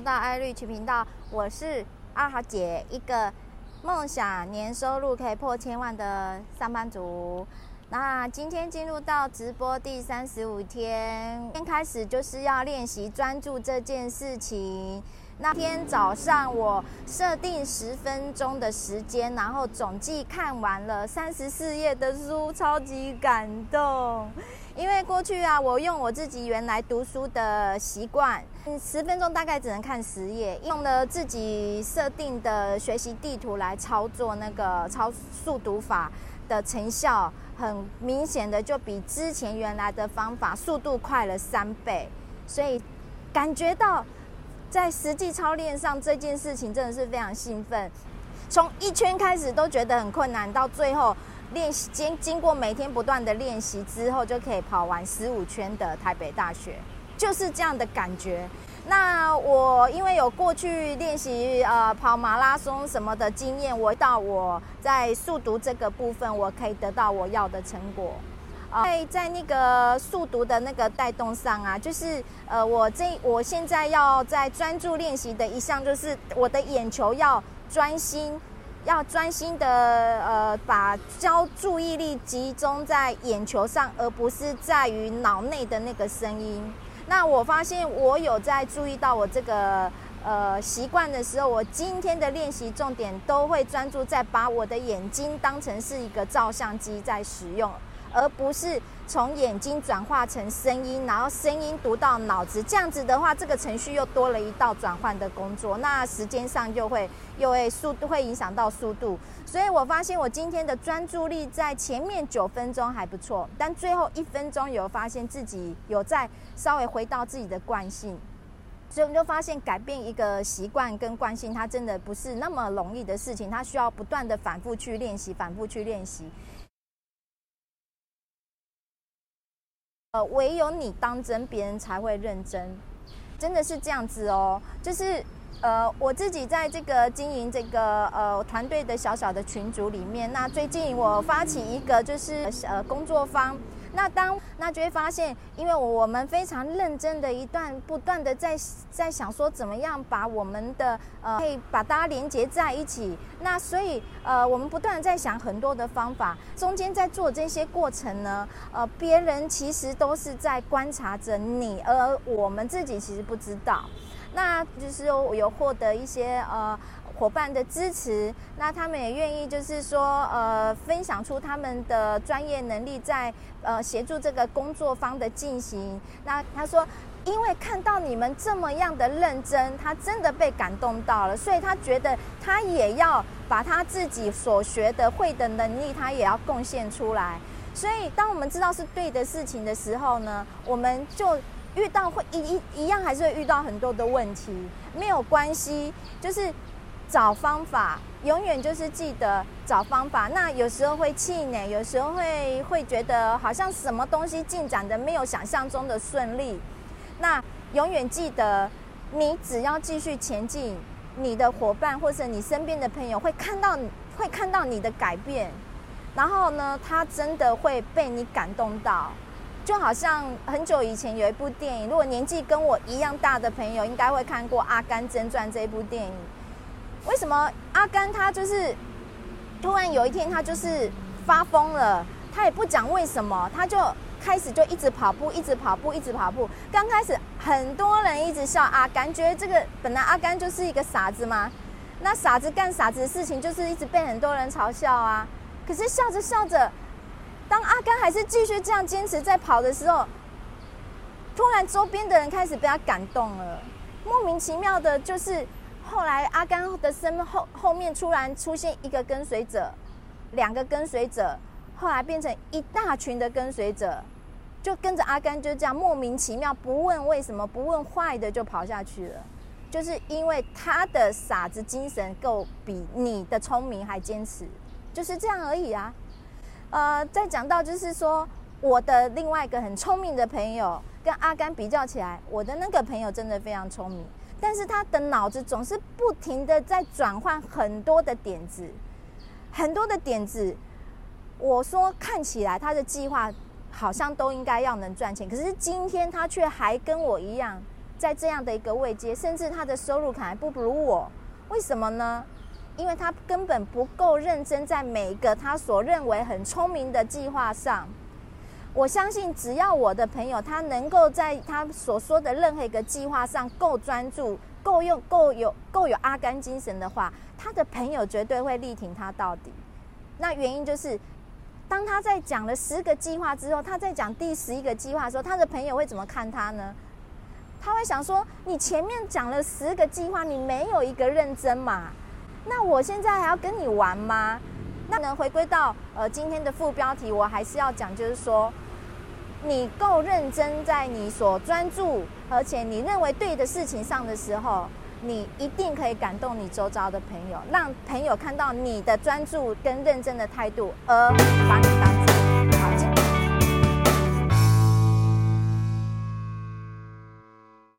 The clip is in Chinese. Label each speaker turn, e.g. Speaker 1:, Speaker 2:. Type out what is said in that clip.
Speaker 1: 到艾律奇频道，我是二号姐，一个梦想年收入可以破千万的上班族。那今天进入到直播第三十五天，今天开始就是要练习专注这件事情。那天早上我设定十分钟的时间，然后总计看完了三十四页的书，超级感动。因为过去啊，我用我自己原来读书的习惯，十分钟大概只能看十页，用了自己设定的学习地图来操作那个超速读法的成效，很明显的就比之前原来的方法速度快了三倍，所以感觉到在实际操练上这件事情真的是非常兴奋，从一圈开始都觉得很困难，到最后。练习经经过每天不断的练习之后，就可以跑完十五圈的台北大学，就是这样的感觉。那我因为有过去练习呃跑马拉松什么的经验，我到我在速读这个部分，我可以得到我要的成果。在在那个速读的那个带动上啊，就是呃我这我现在要在专注练习的一项，就是我的眼球要专心。要专心的呃，把焦注意力集中在眼球上，而不是在于脑内的那个声音。那我发现我有在注意到我这个呃习惯的时候，我今天的练习重点都会专注在把我的眼睛当成是一个照相机在使用。而不是从眼睛转化成声音，然后声音读到脑子，这样子的话，这个程序又多了一道转换的工作，那时间上就会又会速度会影响到速度，所以我发现我今天的专注力在前面九分钟还不错，但最后一分钟有发现自己有在稍微回到自己的惯性，所以我们就发现改变一个习惯跟惯性，它真的不是那么容易的事情，它需要不断的反复去练习，反复去练习。呃，唯有你当真，别人才会认真，真的是这样子哦。就是呃，我自己在这个经营这个呃团队的小小的群组里面，那最近我发起一个就是呃工作坊。那当那就会发现，因为我们非常认真的一段不断的在在想说怎么样把我们的呃可以把大家连接在一起。那所以呃我们不断的在想很多的方法，中间在做这些过程呢，呃别人其实都是在观察着你，而我们自己其实不知道。那就是有获得一些呃。伙伴的支持，那他们也愿意，就是说，呃，分享出他们的专业能力在，呃协助这个工作方的进行。那他说，因为看到你们这么样的认真，他真的被感动到了，所以他觉得他也要把他自己所学的会的能力，他也要贡献出来。所以，当我们知道是对的事情的时候呢，我们就遇到会一一一样，还是会遇到很多的问题，没有关系，就是。找方法，永远就是记得找方法。那有时候会气馁，有时候会会觉得好像什么东西进展的没有想象中的顺利。那永远记得，你只要继续前进，你的伙伴或者你身边的朋友会看到，会看到你的改变。然后呢，他真的会被你感动到。就好像很久以前有一部电影，如果年纪跟我一样大的朋友，应该会看过《阿甘正传》这一部电影。为什么阿甘他就是突然有一天他就是发疯了？他也不讲为什么，他就开始就一直跑步，一直跑步，一直跑步。刚开始很多人一直笑阿甘，觉这个本来阿甘就是一个傻子嘛。那傻子干傻子的事情，就是一直被很多人嘲笑啊。可是笑着笑着，当阿甘还是继续这样坚持在跑的时候，突然周边的人开始被他感动了，莫名其妙的，就是。后来，阿甘的身后后面突然出现一个跟随者，两个跟随者，后来变成一大群的跟随者，就跟着阿甘就这样莫名其妙，不问为什么，不问坏的就跑下去了，就是因为他的傻子精神够比你的聪明还坚持，就是这样而已啊。呃，再讲到就是说，我的另外一个很聪明的朋友跟阿甘比较起来，我的那个朋友真的非常聪明。但是他的脑子总是不停的在转换很多的点子，很多的点子。我说看起来他的计划好像都应该要能赚钱，可是今天他却还跟我一样在这样的一个位阶，甚至他的收入可能还不如我，为什么呢？因为他根本不够认真，在每一个他所认为很聪明的计划上。我相信，只要我的朋友他能够在他所说的任何一个计划上够专注、够用、够有、够有阿甘精神的话，他的朋友绝对会力挺他到底。那原因就是，当他在讲了十个计划之后，他在讲第十一个计划的时候，他的朋友会怎么看他呢？他会想说：“你前面讲了十个计划，你没有一个认真嘛？那我现在还要跟你玩吗？”那能回归到呃今天的副标题，我还是要讲，就是说，你够认真在你所专注，而且你认为对的事情上的时候。你一定可以感动你周遭的朋友，让朋友看到你的专注跟认真的态度，而把你当。